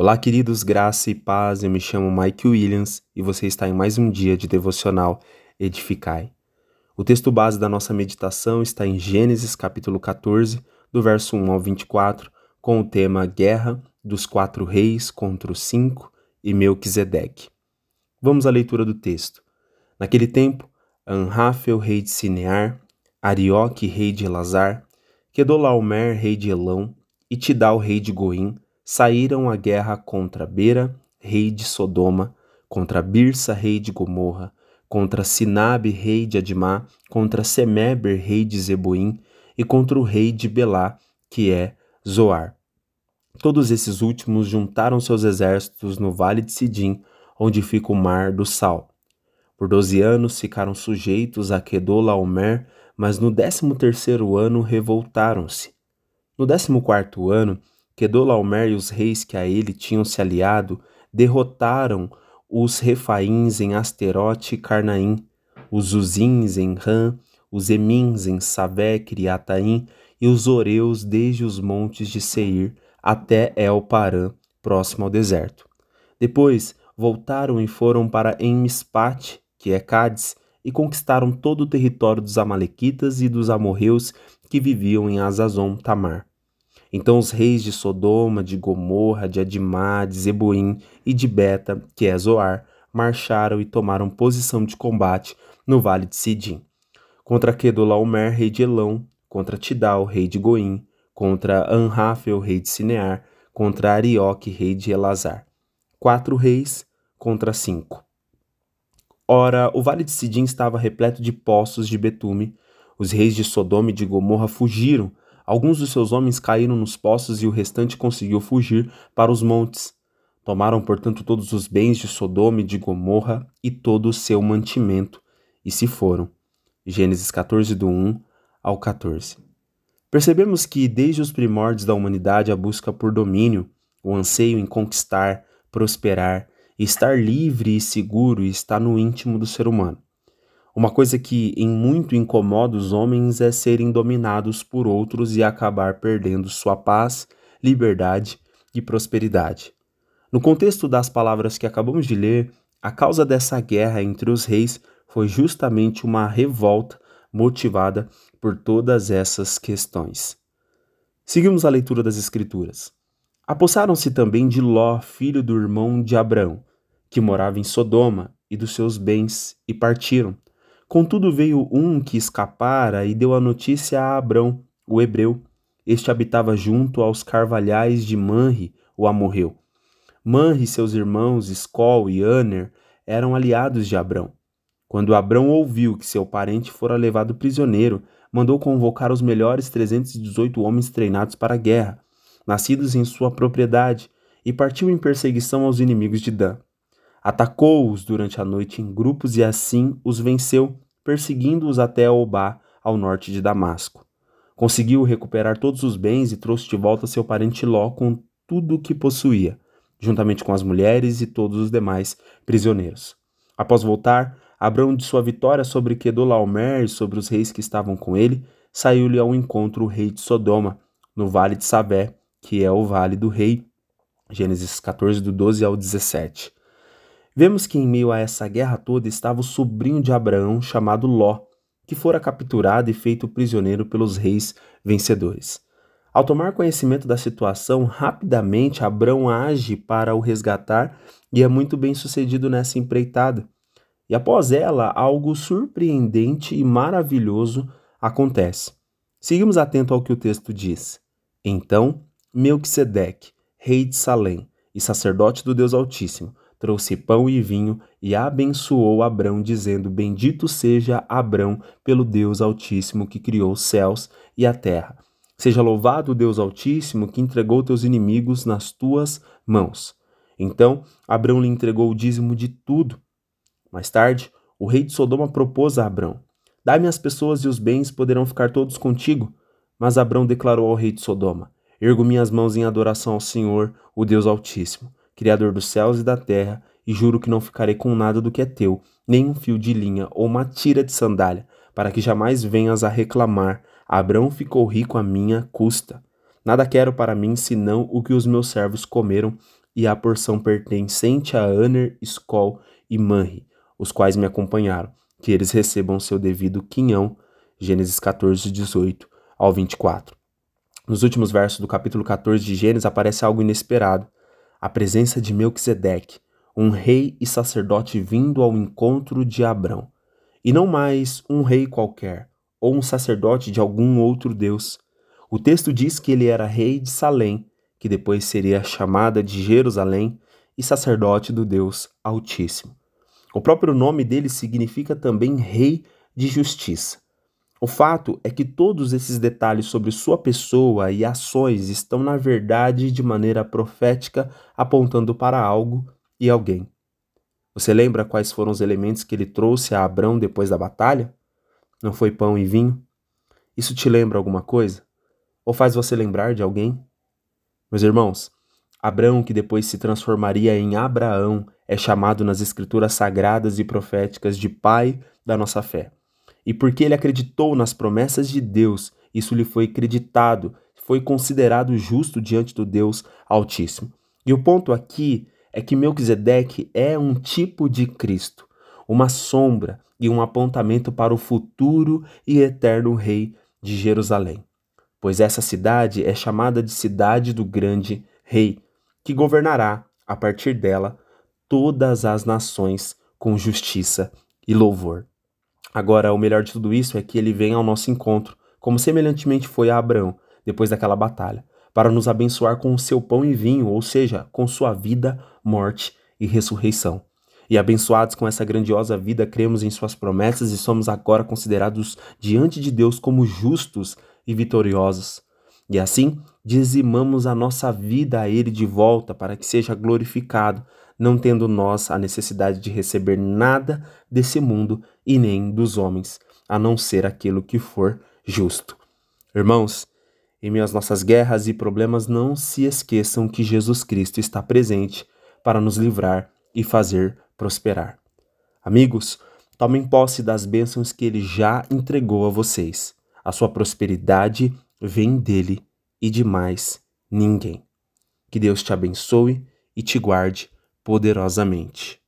Olá, queridos, graça e paz. Eu me chamo Mike Williams e você está em mais um dia de devocional Edificai. O texto base da nossa meditação está em Gênesis capítulo 14, do verso 1 ao 24, com o tema Guerra dos quatro reis contra os cinco e Melquisedeque. Vamos à leitura do texto. Naquele tempo, Anrafel, rei de Sinear, Arioque, rei de Elazar, Kedolaomer, rei de Elão, e Tidal, rei de Goim, saíram à guerra contra Bera, rei de Sodoma, contra Birsa, rei de Gomorra, contra Sinabe, rei de Adimá, contra Semeber, rei de Zeboim, e contra o rei de Belá, que é Zoar. Todos esses últimos juntaram seus exércitos no vale de Sidim, onde fica o mar do Sal. Por doze anos ficaram sujeitos a Kedolaomer, mas no décimo terceiro ano revoltaram-se. No décimo quarto ano, Kedolaomer e os reis que a ele tinham se aliado derrotaram os Refaíns em Asterote e Carnaim, os Uzins em Ram, os Emins em Savé, Criataim e os Oreus desde os montes de Seir até El Parã, próximo ao deserto. Depois voltaram e foram para Enmispate, que é Cádiz, e conquistaram todo o território dos Amalequitas e dos amorreus que viviam em Azazon Tamar. Então os reis de Sodoma, de Gomorra, de Adimá, de Zeboim e de Beta, que é Zoar, marcharam e tomaram posição de combate no vale de Sidim. Contra Kedolaomer, rei de Elão, contra Tidal, rei de Goim, contra Anrafel, rei de Sinear, contra Arioque, rei de Elazar. Quatro reis contra cinco. Ora, o vale de Sidim estava repleto de poços de betume. Os reis de Sodoma e de Gomorra fugiram, Alguns dos seus homens caíram nos poços e o restante conseguiu fugir para os montes. Tomaram, portanto, todos os bens de Sodoma e de Gomorra e todo o seu mantimento, e se foram. Gênesis 14, do 1 ao 14. Percebemos que, desde os primórdios da humanidade, a busca por domínio, o anseio em conquistar, prosperar estar livre e seguro está no íntimo do ser humano. Uma coisa que em muito incomoda os homens é serem dominados por outros e acabar perdendo sua paz, liberdade e prosperidade. No contexto das palavras que acabamos de ler, a causa dessa guerra entre os reis foi justamente uma revolta motivada por todas essas questões. Seguimos a leitura das Escrituras. Apossaram-se também de Ló, filho do irmão de Abraão, que morava em Sodoma, e dos seus bens, e partiram Contudo veio um que escapara e deu a notícia a Abrão, o hebreu. Este habitava junto aos carvalhais de Manre, o amorreu. Manre e seus irmãos Escol e Aner eram aliados de Abrão. Quando Abrão ouviu que seu parente fora levado prisioneiro, mandou convocar os melhores 318 homens treinados para a guerra, nascidos em sua propriedade, e partiu em perseguição aos inimigos de Dan. Atacou-os durante a noite em grupos e assim os venceu, perseguindo-os até Obá, ao norte de Damasco. Conseguiu recuperar todos os bens e trouxe de volta seu parente Ló com tudo o que possuía, juntamente com as mulheres e todos os demais prisioneiros. Após voltar, Abrão de sua vitória sobre Kedolaomer e sobre os reis que estavam com ele, saiu-lhe ao encontro o rei de Sodoma, no vale de Sabé, que é o vale do rei. Gênesis 14, do 12 ao 17. Vemos que em meio a essa guerra toda estava o sobrinho de Abraão chamado Ló, que fora capturado e feito prisioneiro pelos reis vencedores. Ao tomar conhecimento da situação, rapidamente Abraão age para o resgatar e é muito bem sucedido nessa empreitada. E após ela, algo surpreendente e maravilhoso acontece. Seguimos atento ao que o texto diz. Então, Melquisedeque, rei de Salém e sacerdote do Deus Altíssimo, trouxe pão e vinho e abençoou Abrão, dizendo: Bendito seja Abrão pelo Deus Altíssimo que criou os céus e a terra. Seja louvado o Deus Altíssimo que entregou teus inimigos nas tuas mãos. Então Abrão lhe entregou o dízimo de tudo. Mais tarde, o rei de Sodoma propôs a Abrão: Dá-me as pessoas e os bens poderão ficar todos contigo. Mas Abrão declarou ao rei de Sodoma: Ergo minhas mãos em adoração ao Senhor, o Deus Altíssimo. Criador dos céus e da terra, e juro que não ficarei com nada do que é teu, nem um fio de linha ou uma tira de sandália, para que jamais venhas a reclamar. Abrão ficou rico à minha custa. Nada quero para mim senão o que os meus servos comeram e a porção pertencente a Aner, Skol e Manri, os quais me acompanharam, que eles recebam seu devido quinhão. Gênesis 14, 18 ao 24. Nos últimos versos do capítulo 14 de Gênesis aparece algo inesperado: a presença de Melquisedeque, um rei e sacerdote vindo ao encontro de Abrão. E não mais um rei qualquer, ou um sacerdote de algum outro Deus. O texto diz que ele era rei de Salém, que depois seria chamada de Jerusalém, e sacerdote do Deus Altíssimo. O próprio nome dele significa também Rei de Justiça. O fato é que todos esses detalhes sobre sua pessoa e ações estão, na verdade, de maneira profética, apontando para algo e alguém. Você lembra quais foram os elementos que ele trouxe a Abrão depois da batalha? Não foi pão e vinho? Isso te lembra alguma coisa? Ou faz você lembrar de alguém? Meus irmãos, Abraão, que depois se transformaria em Abraão, é chamado nas escrituras sagradas e proféticas de pai da nossa fé. E porque ele acreditou nas promessas de Deus, isso lhe foi creditado, foi considerado justo diante do Deus Altíssimo. E o ponto aqui é que Melquisedeque é um tipo de Cristo, uma sombra e um apontamento para o futuro e eterno rei de Jerusalém pois essa cidade é chamada de cidade do grande rei, que governará, a partir dela, todas as nações com justiça e louvor. Agora, o melhor de tudo isso é que ele vem ao nosso encontro, como semelhantemente foi a Abraão, depois daquela batalha, para nos abençoar com o seu pão e vinho, ou seja, com sua vida, morte e ressurreição. E abençoados com essa grandiosa vida, cremos em suas promessas e somos agora considerados diante de Deus como justos e vitoriosos. E assim, dizimamos a nossa vida a Ele de volta para que seja glorificado, não tendo nós a necessidade de receber nada desse mundo e nem dos homens, a não ser aquilo que for justo. Irmãos, em meio às nossas guerras e problemas, não se esqueçam que Jesus Cristo está presente para nos livrar e fazer prosperar. Amigos, tomem posse das bênçãos que Ele já entregou a vocês. A sua prosperidade vem dele e de mais ninguém. Que Deus te abençoe e te guarde poderosamente.